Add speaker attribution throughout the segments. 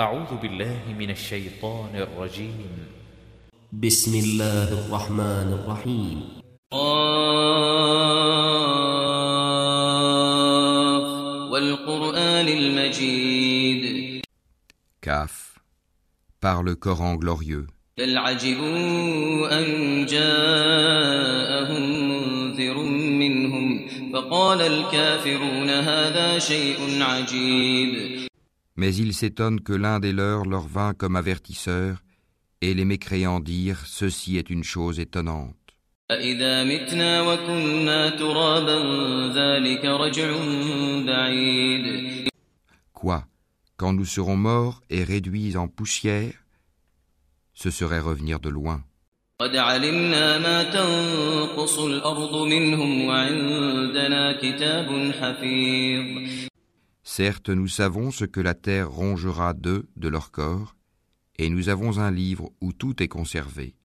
Speaker 1: أعوذ بالله من الشيطان الرجيم.
Speaker 2: بسم الله الرحمن الرحيم.
Speaker 3: قاف والقرآن المجيد.
Speaker 4: Kaf, par le Coran glorieux.
Speaker 3: بل عجبوا أن جاءهم منذر منهم فقال الكافرون هذا شيء عجيب.
Speaker 4: mais ils s'étonnent que l'un des leurs leur vint comme avertisseur, et les mécréants dirent Ceci est une chose étonnante. Quoi Quand nous serons morts et réduits en poussière, ce serait revenir de loin. Certes, nous savons ce que la terre rongera d'eux, de leur corps, et nous avons un livre où tout est conservé.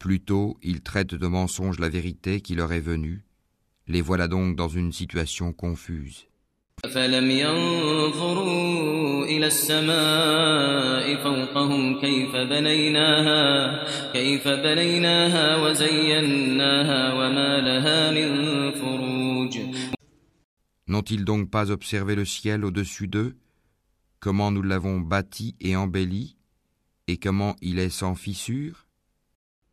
Speaker 4: Plutôt, ils traitent de mensonge la vérité qui leur est venue, les voilà donc dans une situation confuse.
Speaker 3: إلى السماء فوقهم كيف بنيناها كيف بنيناها وزيناها وما لها من فروج.
Speaker 4: N'ont-ils donc pas observé le ciel au-dessus d'eux? Comment nous l'avons bâti et embelli? Et comment il est sans fissure?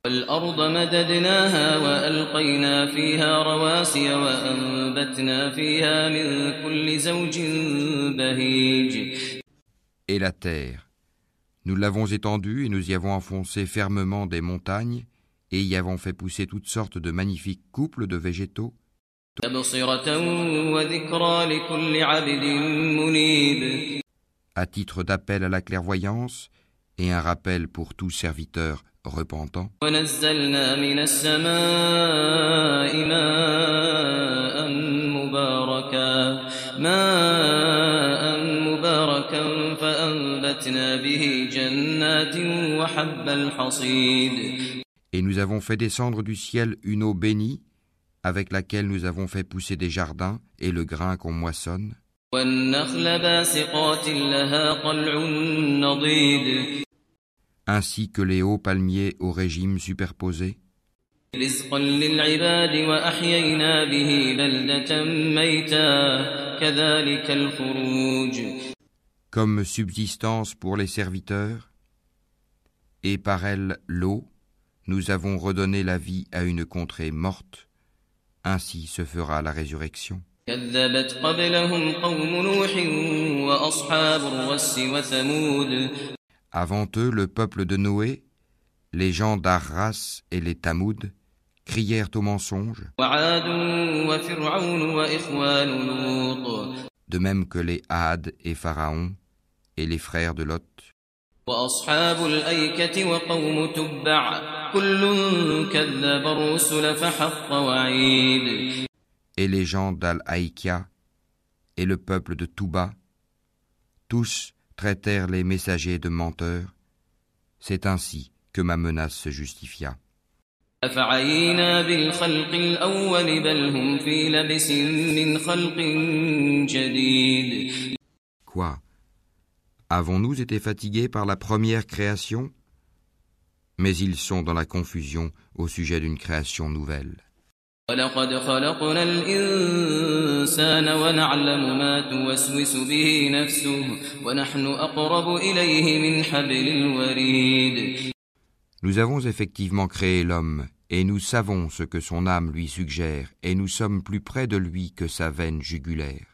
Speaker 3: والأرض مددناها وألقينا فيها رواسي وأنبتنا فيها من كل زوج بهيج.
Speaker 4: et la terre. Nous l'avons étendue et nous y avons enfoncé fermement des montagnes et y avons fait pousser toutes sortes de magnifiques couples de végétaux. À titre d'appel à la clairvoyance et un rappel pour tout serviteur repentant.
Speaker 3: فأنبتنا به جنات وحب الحصيد
Speaker 4: Et nous avons fait descendre du ciel une eau bénie, avec laquelle nous avons fait pousser des jardins et le grain qu'on moissonne,
Speaker 3: والنخل باسقات لها طلع نضيد
Speaker 4: ainsi que les hauts palmiers au régime superposé, comme subsistance pour les serviteurs, et par elle l'eau, nous avons redonné la vie à une contrée morte, ainsi se fera la résurrection. Avant eux, le peuple de Noé, les gens d'Arras et les Tamouds, crièrent au mensonge de même que les Had et Pharaon et les frères de Lot. Et les gens d'Al-Aïkia et le peuple de Touba, tous traitèrent les messagers de menteurs. C'est ainsi que ma menace se justifia.
Speaker 3: أفعينا بالخلق الأول بل هم في لبس من خلق جديد
Speaker 4: Quoi Avons-nous été fatigués par la première création Mais ils sont dans la confusion au sujet d'une création nouvelle.
Speaker 3: ولقد خلقنا الإنسان ونعلم ما توسوس به نفسه ونحن أقرب إليه من حبل الوريد
Speaker 4: Nous avons effectivement créé l'homme, et nous savons ce que son âme lui suggère, et nous sommes plus près de lui que sa veine jugulaire.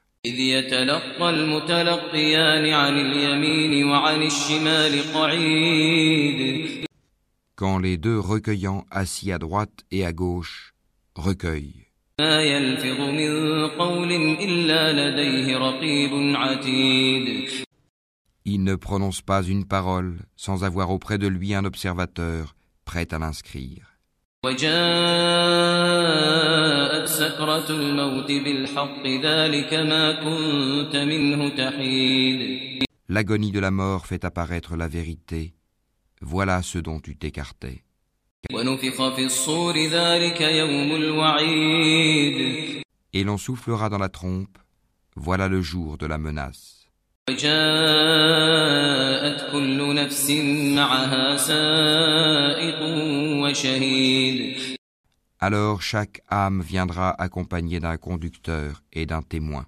Speaker 4: Quand les deux recueillants assis à droite et à gauche recueillent. Il ne prononce pas une parole sans avoir auprès de lui un observateur prêt à l'inscrire.
Speaker 3: وجاءت سكرة الموت بالحق ذلك ما كنت منه تحيد
Speaker 4: L'agonie de la mort fait apparaître la vérité. Voilà ce dont tu t'écartais.
Speaker 3: ونفخ في الصور ذلك يوم الوعيد
Speaker 4: Et l'on soufflera dans la trompe, voilà le jour de la menace.
Speaker 3: وجاءت كل نفس معها سائق وشهيد
Speaker 4: Alors chaque âme viendra accompagnée d'un conducteur et d'un témoin.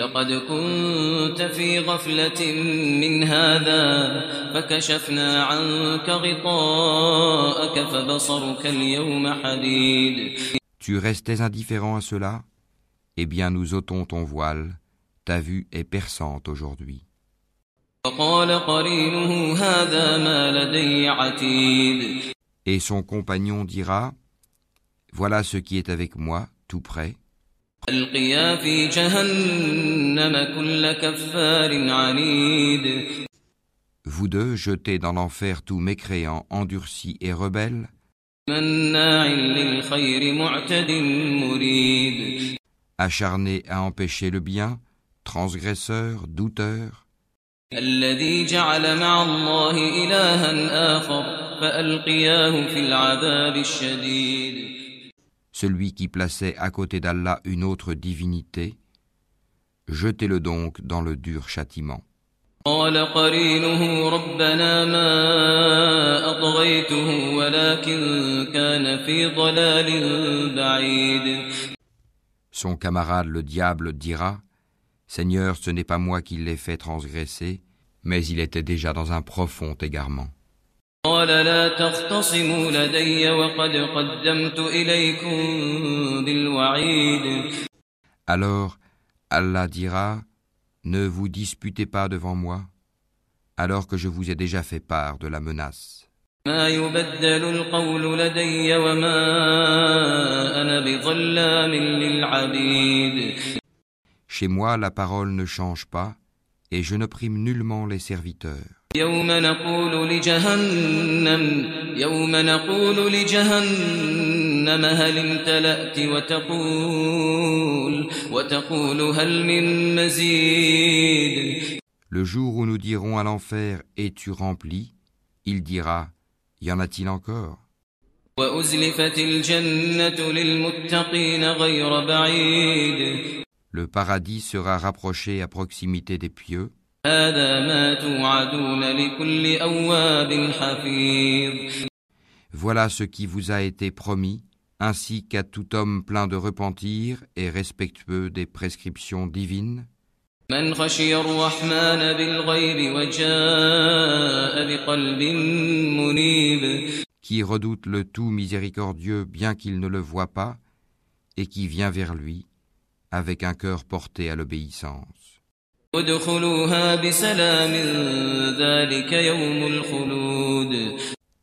Speaker 3: لقد كنت في غفلة من هذا فكشفنا عنك غطاءك فبصرك اليوم حديد
Speaker 4: Tu restais indifférent à cela Eh bien nous ôtons ton voile, ta vue est perçante aujourd'hui. Et son compagnon dira, Voilà ce qui est avec moi, tout près. Vous deux jetez dans l'enfer tout mécréant, endurci et rebelle, acharné à empêcher le bien, transgresseur, douteur,
Speaker 3: الذي جعل مع الله إلها آخر فألقياه في العذاب الشديد
Speaker 4: celui qui plaçait à côté d'Allah une autre divinité, jetez-le donc dans le dur châtiment.
Speaker 3: قال قرينه ربنا ما أطغيته ولكن كان في ضلال بعيد
Speaker 4: Son camarade le diable dira, Seigneur, ce n'est pas moi qui l'ai fait transgresser, mais il était déjà dans un profond égarement.
Speaker 3: قال لا تختصموا لدي وقد قدمت إليكم بالوعيد
Speaker 4: Alors Allah dira, Ne vous disputez pas devant moi, alors que je vous ai déjà fait part de la menace.
Speaker 3: ما يبدل القول لدي وما أنا بظلام للعبيد
Speaker 4: Chez moi, la parole ne change pas, et je ne prime nullement les serviteurs.
Speaker 3: يوم نقول لجهنم يوم نقول لجهنم هل امتلأت وتقول وتقول هل من مزيد
Speaker 4: Le jour où nous dirons à l'enfer Es-tu rempli il dira Y en a-t-il encore
Speaker 3: وأزلفت الجنة للمتقين غير بعيد
Speaker 4: le paradis sera rapproché à proximité des pieux. Voilà ce qui vous a été promis, ainsi qu'à tout homme plein de repentir et respectueux des prescriptions divines. Qui redoute le tout miséricordieux bien qu'il ne le voie pas, et qui vient vers lui avec un cœur porté à l'obéissance.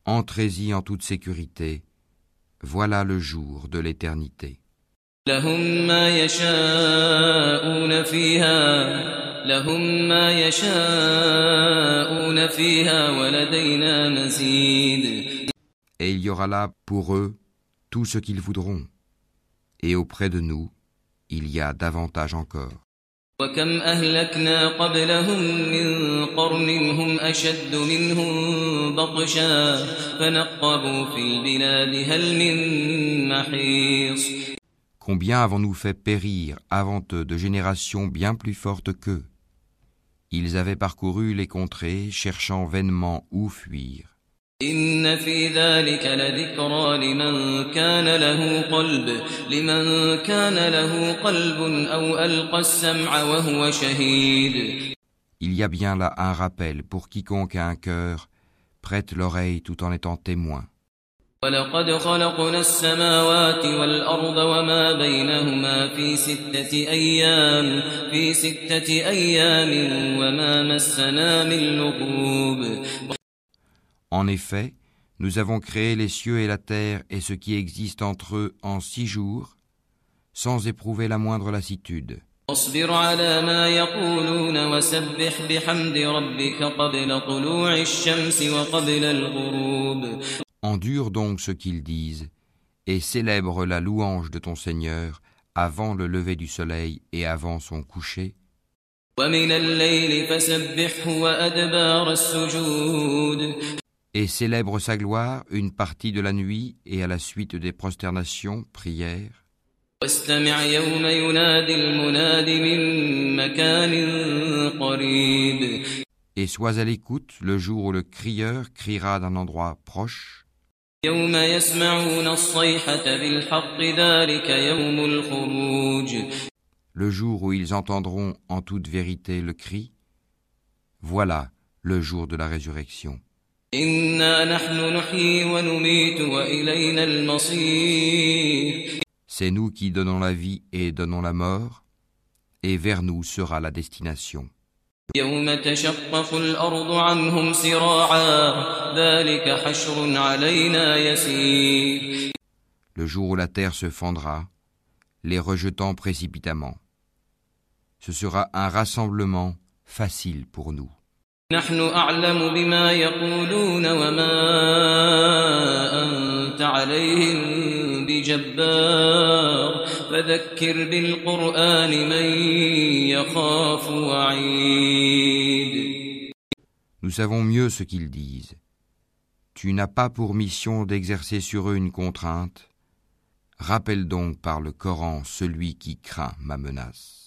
Speaker 4: Entrez-y en toute sécurité, voilà le jour de l'éternité. Et il y aura là pour eux tout ce qu'ils voudront. Et auprès de nous, il y a davantage encore.
Speaker 3: وكم أهلكنا قبلهم من قرن هم أشد منهم بطشا فنقبوا في البلاد هل من محيص
Speaker 4: Combien avons-nous fait périr avant eux de générations bien plus fortes qu'eux Ils avaient parcouru les contrées, cherchant vainement où fuir.
Speaker 3: إن في ذلك لذكرى لمن كان له قلب لمن كان له قلب أو ألقى السمع وهو شهيد
Speaker 4: Il y a bien là un rappel pour quiconque a un cœur, prête l'oreille tout en étant témoin.
Speaker 3: ولقد خلقنا السماوات والأرض وما بينهما في ستة أيام في ستة أيام وما مسنا من لغوب
Speaker 4: En effet, nous avons créé les cieux et la terre et ce qui existe entre eux en six jours, sans éprouver la moindre lassitude.
Speaker 3: اصبر على ما يقولون وسبح بحمد ربك قبل طلوع الشمس وقبل الغروب
Speaker 4: Endure donc ce qu'ils disent, et célèbre la louange de ton Seigneur avant le lever du soleil et avant son coucher,
Speaker 3: ومن الليل فسبحه وأدبار السجود
Speaker 4: et célèbre sa gloire une partie de la nuit et à la suite des prosternations, prières. Et sois à l'écoute le jour où le crieur criera d'un endroit proche. Le jour où ils entendront en toute vérité le cri, voilà le jour de la résurrection.
Speaker 3: إنا نحن نحيي ونميت وإلينا المصير
Speaker 4: C'est nous qui donnons la vie et donnons la mort, et vers nous sera la destination.
Speaker 3: يوم تشقق الأرض عنهم سراعا ذلك حشر علينا يسير
Speaker 4: Le jour où la terre se fendra, les rejetant précipitamment. Ce sera un rassemblement facile pour nous.
Speaker 3: نحن أعلم بما يقولون وما أنت عليهم بجبار فذكر بالقرآن من يخاف وعيد
Speaker 4: Nous savons mieux ce qu'ils disent. Tu n'as pas pour mission d'exercer sur eux une contrainte. Rappelle donc par le Coran celui qui craint ma menace.